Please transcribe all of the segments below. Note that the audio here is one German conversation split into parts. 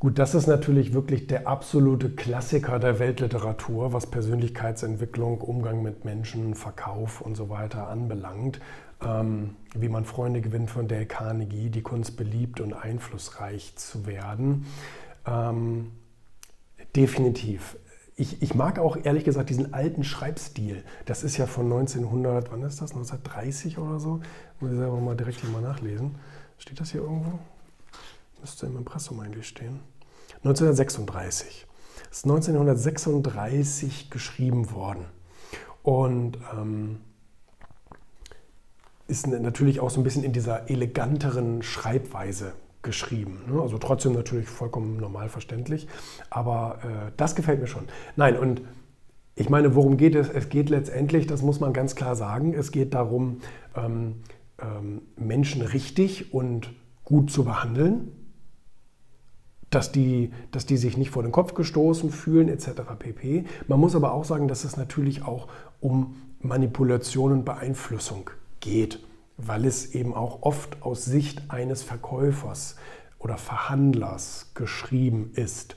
Gut, das ist natürlich wirklich der absolute Klassiker der Weltliteratur, was Persönlichkeitsentwicklung, Umgang mit Menschen, Verkauf und so weiter anbelangt. Ähm, wie man Freunde gewinnt von Dale Carnegie, die Kunst beliebt und einflussreich zu werden. Ähm, definitiv. Ich, ich, mag auch ehrlich gesagt diesen alten Schreibstil. Das ist ja von 1900, wann ist das? 1930 oder so? Muss ich selber mal direkt hier mal nachlesen. Steht das hier irgendwo? Müsste im Impressum eigentlich stehen. 1936. Das ist 1936 geschrieben worden. Und ähm, ist natürlich auch so ein bisschen in dieser eleganteren Schreibweise geschrieben. Ne? Also trotzdem natürlich vollkommen normal verständlich. Aber äh, das gefällt mir schon. Nein, und ich meine, worum geht es? Es geht letztendlich, das muss man ganz klar sagen, es geht darum, ähm, ähm, Menschen richtig und gut zu behandeln dass die, dass die sich nicht vor den Kopf gestoßen fühlen etc. pp. Man muss aber auch sagen, dass es natürlich auch um Manipulation und Beeinflussung geht, weil es eben auch oft aus Sicht eines Verkäufers oder Verhandlers geschrieben ist.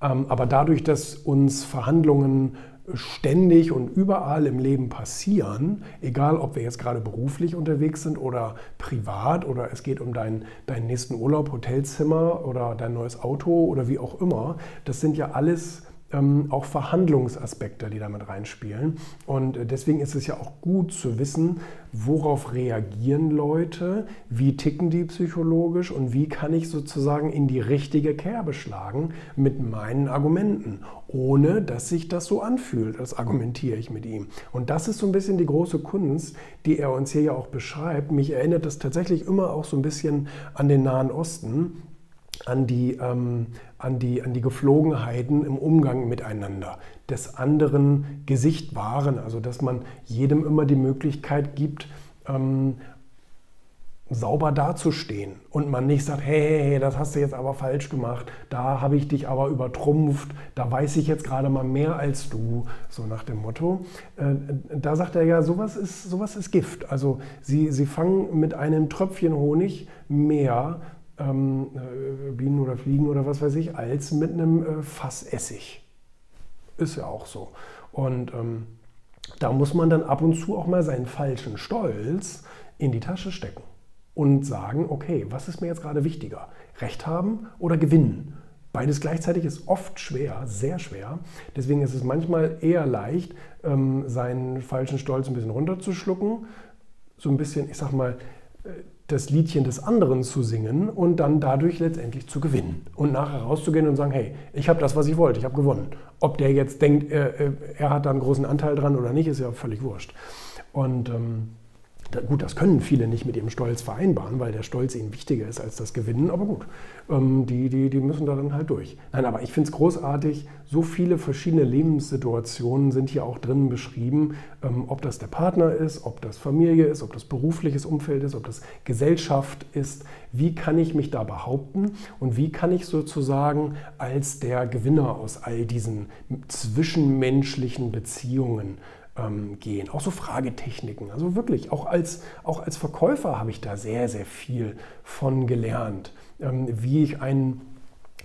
Ähm, aber dadurch, dass uns Verhandlungen ständig und überall im Leben passieren, egal ob wir jetzt gerade beruflich unterwegs sind oder privat oder es geht um deinen, deinen nächsten Urlaub, Hotelzimmer oder dein neues Auto oder wie auch immer. Das sind ja alles ähm, auch Verhandlungsaspekte, die damit reinspielen. Und äh, deswegen ist es ja auch gut zu wissen, worauf reagieren Leute, wie ticken die psychologisch und wie kann ich sozusagen in die richtige Kerbe schlagen mit meinen Argumenten, ohne dass sich das so anfühlt, als argumentiere ich mit ihm. Und das ist so ein bisschen die große Kunst, die er uns hier ja auch beschreibt. Mich erinnert das tatsächlich immer auch so ein bisschen an den Nahen Osten, an die, ähm, an, die, an die Geflogenheiten im Umgang miteinander, des anderen Gesicht wahren, also dass man jedem immer die Möglichkeit gibt, ähm, sauber dazustehen und man nicht sagt, hey, hey, hey, das hast du jetzt aber falsch gemacht, da habe ich dich aber übertrumpft, da weiß ich jetzt gerade mal mehr als du, so nach dem Motto. Äh, da sagt er ja, sowas ist, sowas ist Gift. Also sie, sie fangen mit einem Tröpfchen Honig mehr ähm, äh, Bienen oder Fliegen oder was weiß ich, als mit einem äh, Fass Essig. Ist ja auch so. Und ähm, da muss man dann ab und zu auch mal seinen falschen Stolz in die Tasche stecken und sagen, okay, was ist mir jetzt gerade wichtiger? Recht haben oder gewinnen? Beides gleichzeitig ist oft schwer, sehr schwer. Deswegen ist es manchmal eher leicht, ähm, seinen falschen Stolz ein bisschen runterzuschlucken, so ein bisschen, ich sag mal, äh, das Liedchen des anderen zu singen und dann dadurch letztendlich zu gewinnen. Und nachher rauszugehen und sagen, hey, ich habe das, was ich wollte, ich habe gewonnen. Ob der jetzt denkt, er, er, hat da einen großen Anteil dran oder nicht, ist ja völlig wurscht. Und ähm, Gut, das können viele nicht mit ihrem Stolz vereinbaren, weil der Stolz ihnen wichtiger ist als das Gewinnen, aber gut, ähm, die, die, die müssen da dann halt durch. Nein, aber ich finde es großartig, so viele verschiedene Lebenssituationen sind hier auch drin beschrieben, ähm, ob das der Partner ist, ob das Familie ist, ob das berufliches Umfeld ist, ob das Gesellschaft ist. Wie kann ich mich da behaupten und wie kann ich sozusagen als der Gewinner aus all diesen zwischenmenschlichen Beziehungen ähm, gehen. Auch so Fragetechniken. Also wirklich, auch als, auch als Verkäufer habe ich da sehr, sehr viel von gelernt, ähm, wie ich einen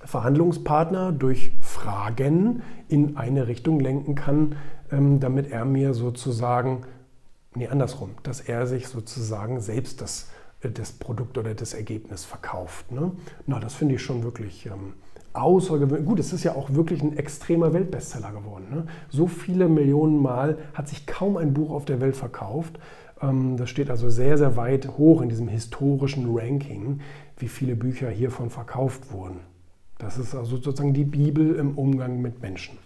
Verhandlungspartner durch Fragen in eine Richtung lenken kann, ähm, damit er mir sozusagen, nee, andersrum, dass er sich sozusagen selbst das, äh, das Produkt oder das Ergebnis verkauft. Ne? Na, das finde ich schon wirklich ähm, außergewöhnlich. Gut, es ist ja auch wirklich ein extremer Weltbestseller geworden. Ne? So viele Millionen Mal hat sich kaum ein Buch auf der Welt verkauft. Ähm, das steht also sehr, sehr weit hoch in diesem historischen Ranking, wie viele Bücher hiervon verkauft wurden. Das ist also sozusagen die Bibel im Umgang mit Menschen.